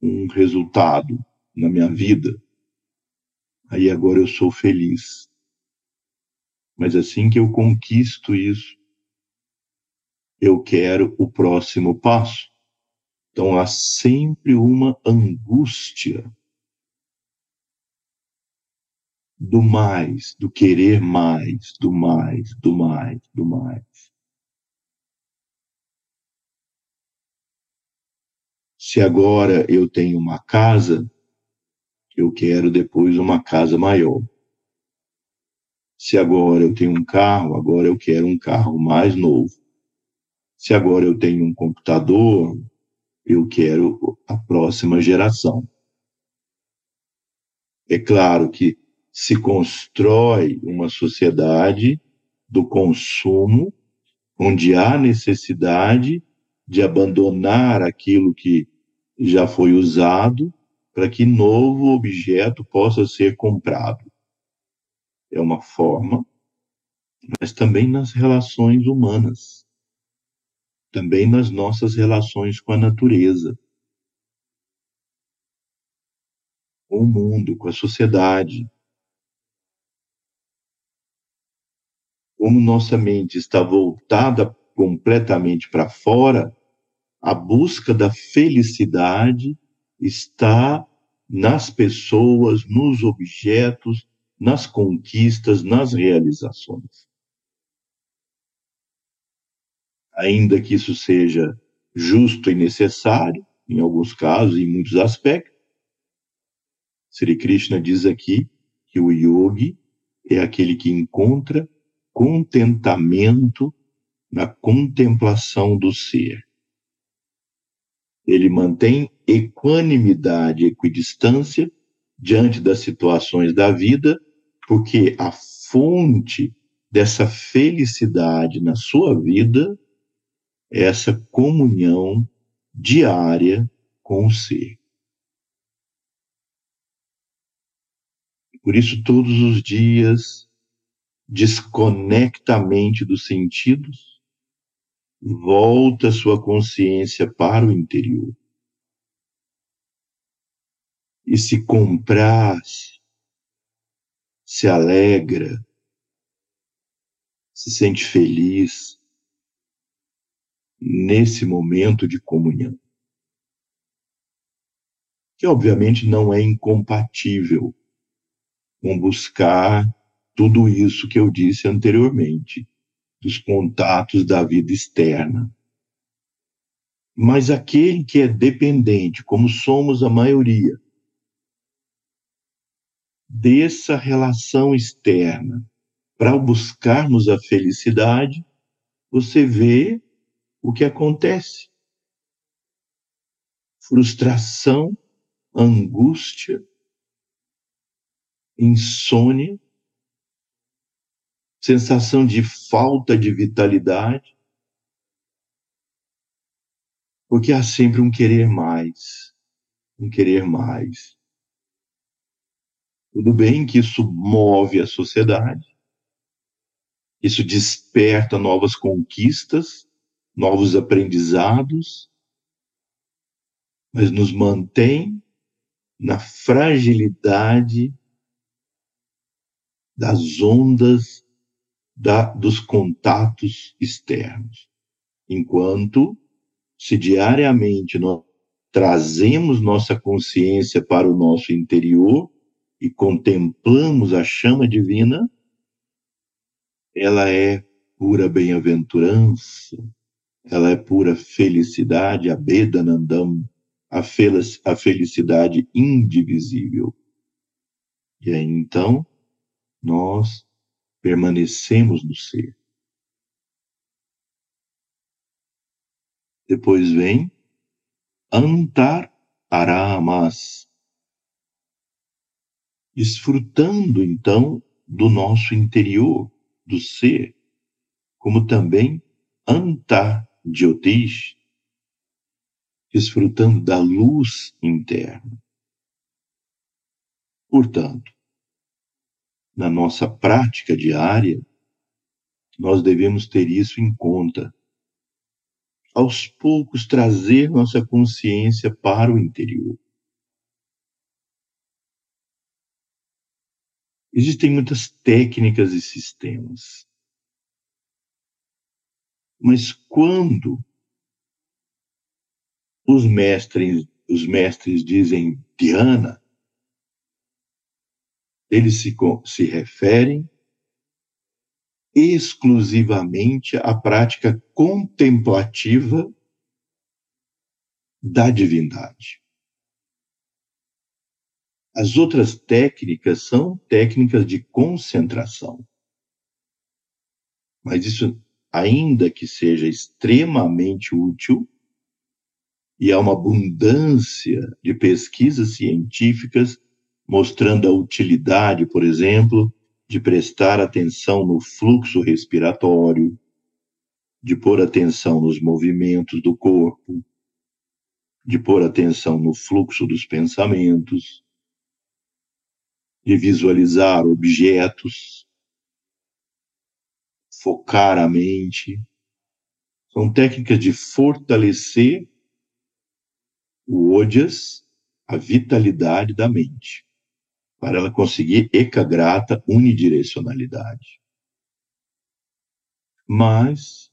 [SPEAKER 1] um resultado na minha vida, aí agora eu sou feliz. Mas assim que eu conquisto isso, eu quero o próximo passo. Então há sempre uma angústia do mais, do querer mais, do mais, do mais, do mais. Se agora eu tenho uma casa, eu quero depois uma casa maior. Se agora eu tenho um carro, agora eu quero um carro mais novo. Se agora eu tenho um computador, eu quero a próxima geração. É claro que se constrói uma sociedade do consumo, onde há necessidade de abandonar aquilo que já foi usado para que novo objeto possa ser comprado. É uma forma, mas também nas relações humanas, também nas nossas relações com a natureza, com o mundo, com a sociedade. Como nossa mente está voltada completamente para fora, a busca da felicidade está nas pessoas, nos objetos, nas conquistas, nas realizações. Ainda que isso seja justo e necessário, em alguns casos, em muitos aspectos, Sri Krishna diz aqui que o yogi é aquele que encontra contentamento na contemplação do ser. Ele mantém equanimidade, equidistância diante das situações da vida, porque a fonte dessa felicidade na sua vida é essa comunhão diária com o ser. Por isso, todos os dias, desconecta a mente dos sentidos, volta sua consciência para o interior e se compraz, se alegra, se sente feliz nesse momento de comunhão. Que obviamente não é incompatível com buscar tudo isso que eu disse anteriormente, dos contatos da vida externa. Mas aquele que é dependente, como somos a maioria, dessa relação externa para buscarmos a felicidade, você vê o que acontece. Frustração, angústia, insônia, sensação de falta de vitalidade, porque há sempre um querer mais, um querer mais. Tudo bem que isso move a sociedade, isso desperta novas conquistas, novos aprendizados, mas nos mantém na fragilidade das ondas da, dos contatos externos. Enquanto, se diariamente nós trazemos nossa consciência para o nosso interior, e contemplamos a chama divina, ela é pura bem-aventurança, ela é pura felicidade, a Bedanandam, a, a felicidade indivisível. E aí então nós permanecemos no ser. Depois vem Antar Aramas, desfrutando então do nosso interior, do ser, como também anta Jyotish, desfrutando da luz interna. Portanto, na nossa prática diária, nós devemos ter isso em conta. Aos poucos, trazer nossa consciência para o interior. Existem muitas técnicas e sistemas. Mas quando os mestres, os mestres dizem Dhyana, eles se, se referem exclusivamente à prática contemplativa da divindade. As outras técnicas são técnicas de concentração. Mas isso, ainda que seja extremamente útil, e há uma abundância de pesquisas científicas mostrando a utilidade, por exemplo, de prestar atenção no fluxo respiratório, de pôr atenção nos movimentos do corpo, de pôr atenção no fluxo dos pensamentos, de visualizar objetos, focar a mente. São técnicas de fortalecer o ojas, a vitalidade da mente para ela conseguir ecagrata unidirecionalidade. Mas,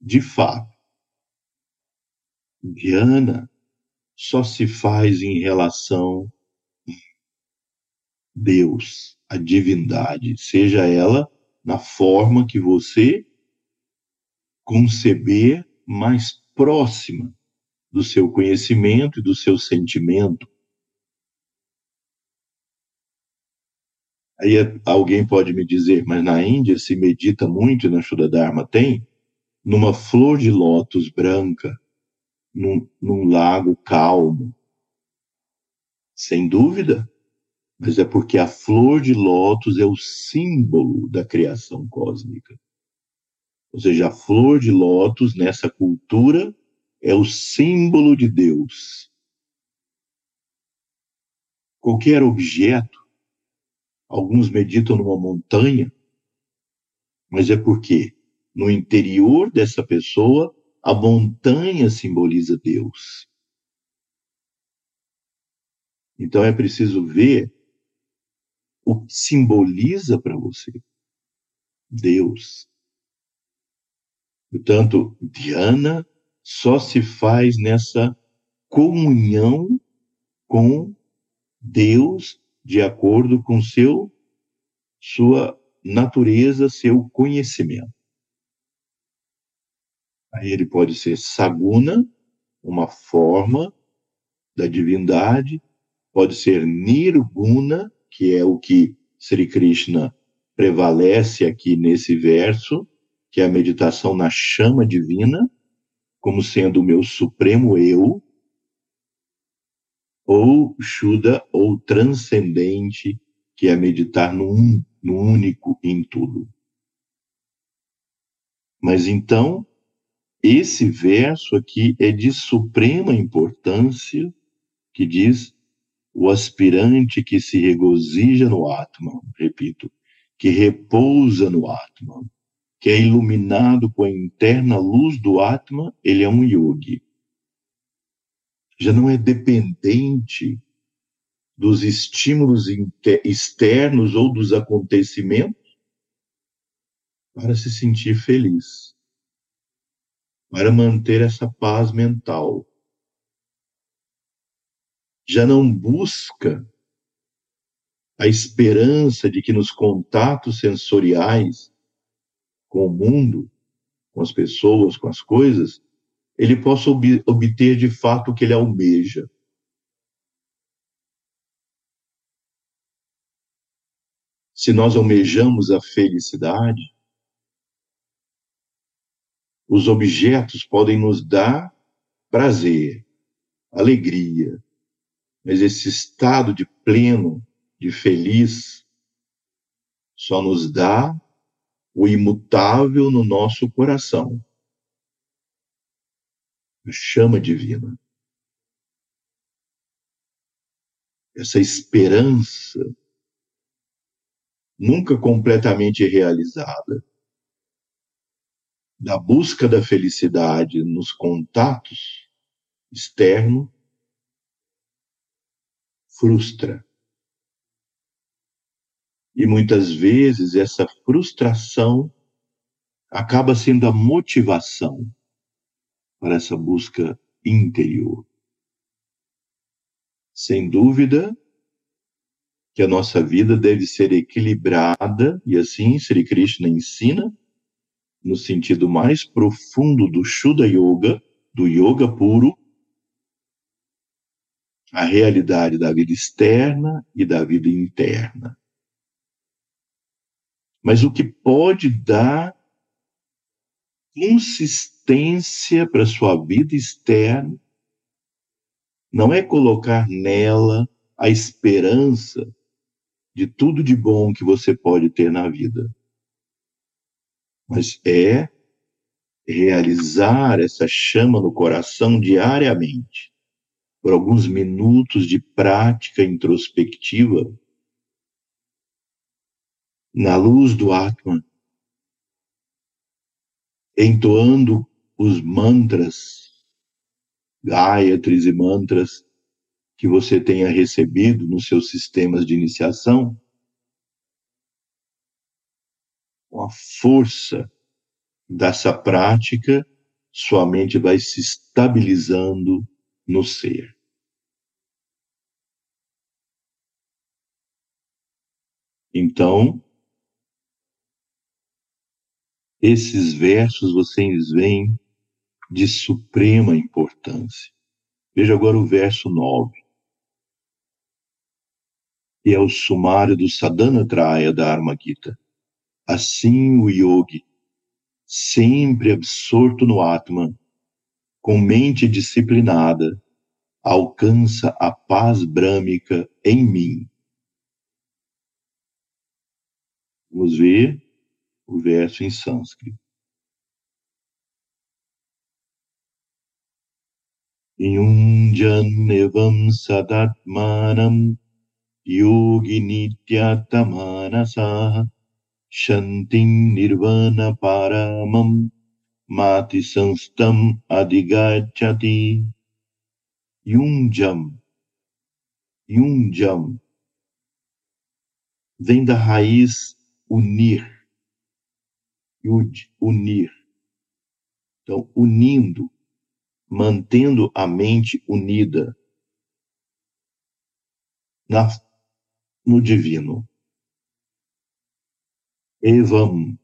[SPEAKER 1] de fato, Diana só se faz em relação Deus, a divindade, seja ela na forma que você conceber mais próxima do seu conhecimento e do seu sentimento, Aí alguém pode me dizer, mas na Índia se medita muito na Shuddha Dharma. Tem? Numa flor de lótus branca, num, num lago calmo. Sem dúvida, mas é porque a flor de lótus é o símbolo da criação cósmica. Ou seja, a flor de lótus nessa cultura é o símbolo de Deus. Qualquer objeto Alguns meditam numa montanha, mas é porque no interior dessa pessoa a montanha simboliza Deus. Então é preciso ver o que simboliza para você Deus. Portanto, Diana só se faz nessa comunhão com Deus de acordo com seu sua natureza, seu conhecimento. Aí ele pode ser saguna, uma forma da divindade, pode ser nirguna, que é o que Sri Krishna prevalece aqui nesse verso, que é a meditação na chama divina, como sendo o meu supremo eu, ou Shuddha, ou transcendente, que é meditar no, um, no único em tudo. Mas então, esse verso aqui é de suprema importância, que diz o aspirante que se regozija no Atman, repito, que repousa no Atman, que é iluminado com a interna luz do Atman, ele é um yogi já não é dependente dos estímulos externos ou dos acontecimentos para se sentir feliz, para manter essa paz mental. Já não busca a esperança de que nos contatos sensoriais com o mundo, com as pessoas, com as coisas, ele possa ob obter de fato o que ele almeja. Se nós almejamos a felicidade, os objetos podem nos dar prazer, alegria, mas esse estado de pleno, de feliz, só nos dá o imutável no nosso coração a chama divina. Essa esperança nunca completamente realizada da busca da felicidade nos contatos externos frustra. E muitas vezes essa frustração acaba sendo a motivação para essa busca interior. Sem dúvida que a nossa vida deve ser equilibrada, e assim Sri Krishna ensina, no sentido mais profundo do Shuddha Yoga, do yoga puro, a realidade da vida externa e da vida interna. Mas o que pode dar consistência para sua vida externa não é colocar nela a esperança de tudo de bom que você pode ter na vida, mas é realizar essa chama no coração diariamente, por alguns minutos de prática introspectiva, na luz do Atman, entoando os mantras, Gayatris e mantras que você tenha recebido nos seus sistemas de iniciação, com a força dessa prática, sua mente vai se estabilizando no ser. Então, esses versos vocês veem de suprema importância. Veja agora o verso 9. Que é o sumário do Sadhana Traya da Arma Gita. Assim o yogi, sempre absorto no Atman, com mente disciplinada, alcança a paz brâmica em mim. Vamos ver o verso em sânscrito. Yunjanevam sadatmanam yogi nityatamanasa shantim nirvana paramam mati sanstam adigachati Yunjam Yunjam vem da raiz unir Yud, unir. Então, unindo, mantendo a mente unida na, no divino. Evam,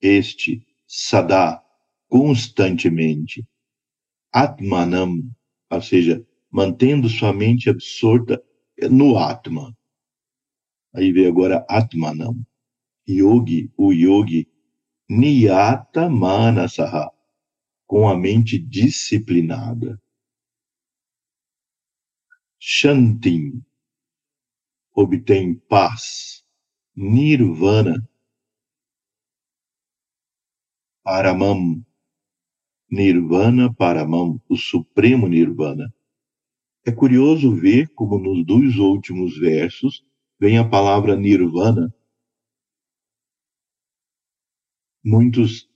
[SPEAKER 1] este, sadá, constantemente. Atmanam, ou seja, mantendo sua mente absorta no Atman. Aí vem agora Atmanam. Yogi, o yogi, niyata manasaha, com a mente disciplinada. Shantim, obtém paz. Nirvana, Paramam, Nirvana Paramam, o supremo Nirvana. É curioso ver como nos dois últimos versos vem a palavra Nirvana muitos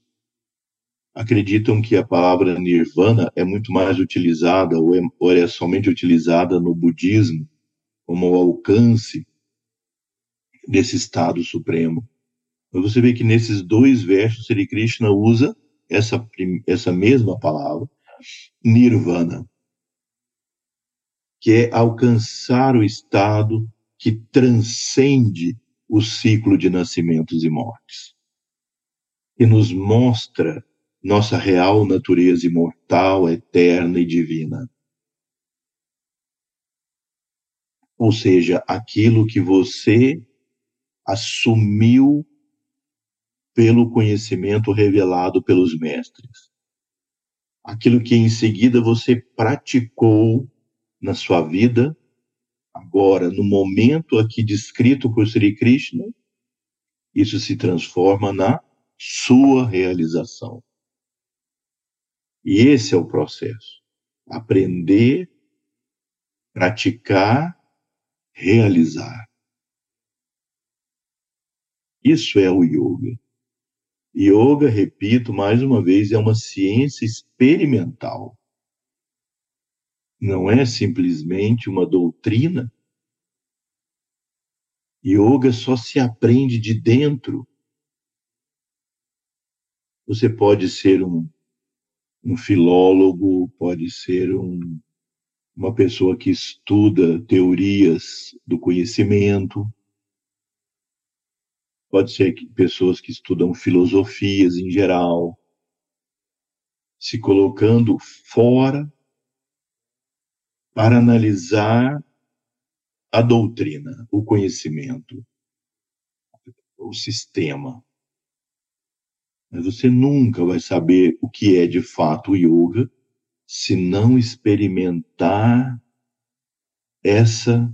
[SPEAKER 1] acreditam que a palavra nirvana é muito mais utilizada ou é, ou é somente utilizada no budismo como alcance desse estado supremo. Mas você vê que nesses dois versos Sri Krishna usa essa, essa mesma palavra, nirvana, que é alcançar o estado que transcende o ciclo de nascimentos e mortes e nos mostra nossa real natureza imortal, eterna e divina. Ou seja, aquilo que você assumiu pelo conhecimento revelado pelos mestres. Aquilo que em seguida você praticou na sua vida, agora, no momento aqui descrito por Sri Krishna, isso se transforma na sua realização. E esse é o processo. Aprender, praticar, realizar. Isso é o yoga. Yoga, repito mais uma vez, é uma ciência experimental. Não é simplesmente uma doutrina Yoga só se aprende de dentro. Você pode ser um, um filólogo, pode ser um, uma pessoa que estuda teorias do conhecimento, pode ser que pessoas que estudam filosofias em geral, se colocando fora para analisar a doutrina, o conhecimento, o sistema. Mas você nunca vai saber o que é de fato yoga se não experimentar essa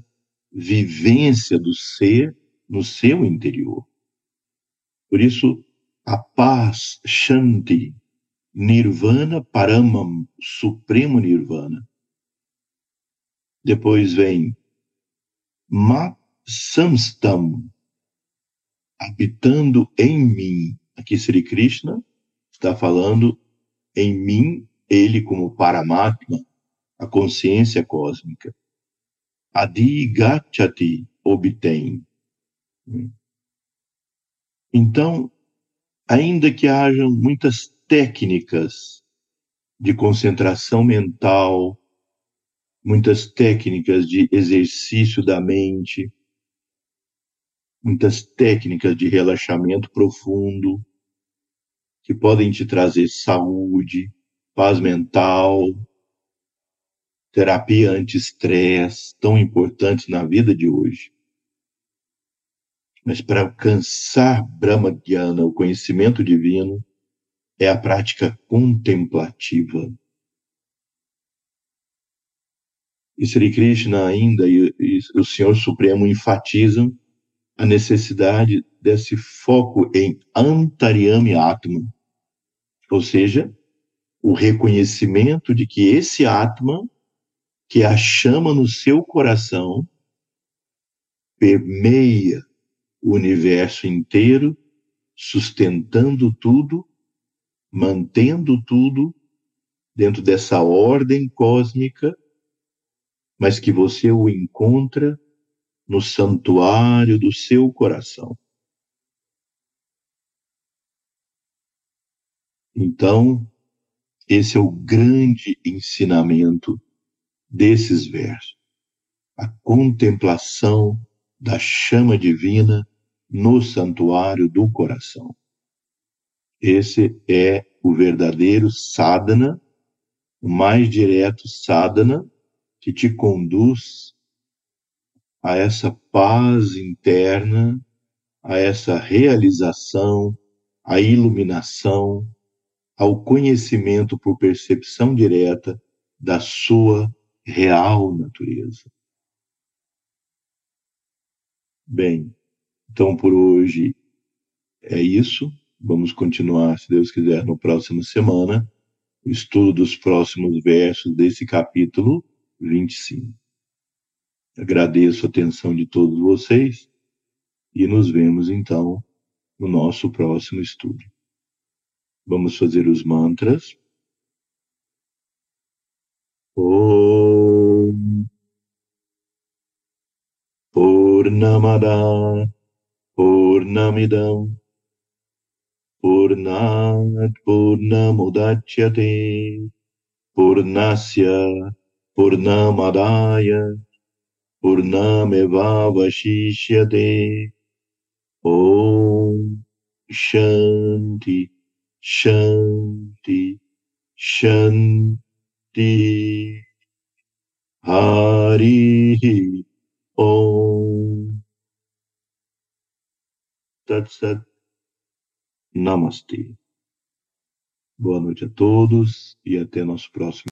[SPEAKER 1] vivência do ser no seu interior. Por isso, a paz, Shanti, Nirvana Paramam, Supremo Nirvana. Depois vem Mat Samstam, habitando em mim. Aqui Sri Krishna está falando em mim, ele como Paramatma, a consciência cósmica. Adi Gachati obtém. Então, ainda que hajam muitas técnicas de concentração mental, muitas técnicas de exercício da mente, muitas técnicas de relaxamento profundo que podem te trazer saúde, paz mental, terapia anti-estresse, tão importantes na vida de hoje. Mas para alcançar Brahma Dhyana, o conhecimento divino, é a prática contemplativa. E Sri Krishna ainda e, e o Senhor Supremo enfatizam a necessidade desse foco em Antaryami Atma, ou seja, o reconhecimento de que esse Atma, que é a chama no seu coração, permeia o universo inteiro, sustentando tudo mantendo tudo dentro dessa ordem cósmica, mas que você o encontra no santuário do seu coração. Então, esse é o grande ensinamento desses versos. A contemplação da chama divina no santuário do coração. Esse é o verdadeiro sadhana, o mais direto sadhana que te conduz a essa paz interna, a essa realização, a iluminação, ao conhecimento por percepção direta da sua real natureza. Bem, então por hoje é isso. Vamos continuar, se Deus quiser, no próximo semana, o estudo dos próximos versos desse capítulo 25. Agradeço a atenção de todos vocês e nos vemos então no nosso próximo estudo. Vamos fazer os mantras. Om Purnamada Purnamidam Purnat Purnamudachyate Purnasya Purnamadaya Om Shanti Shanti Shanti. Hari Om. Tat Sat Namastê. Boa noite a todos e até nosso próximo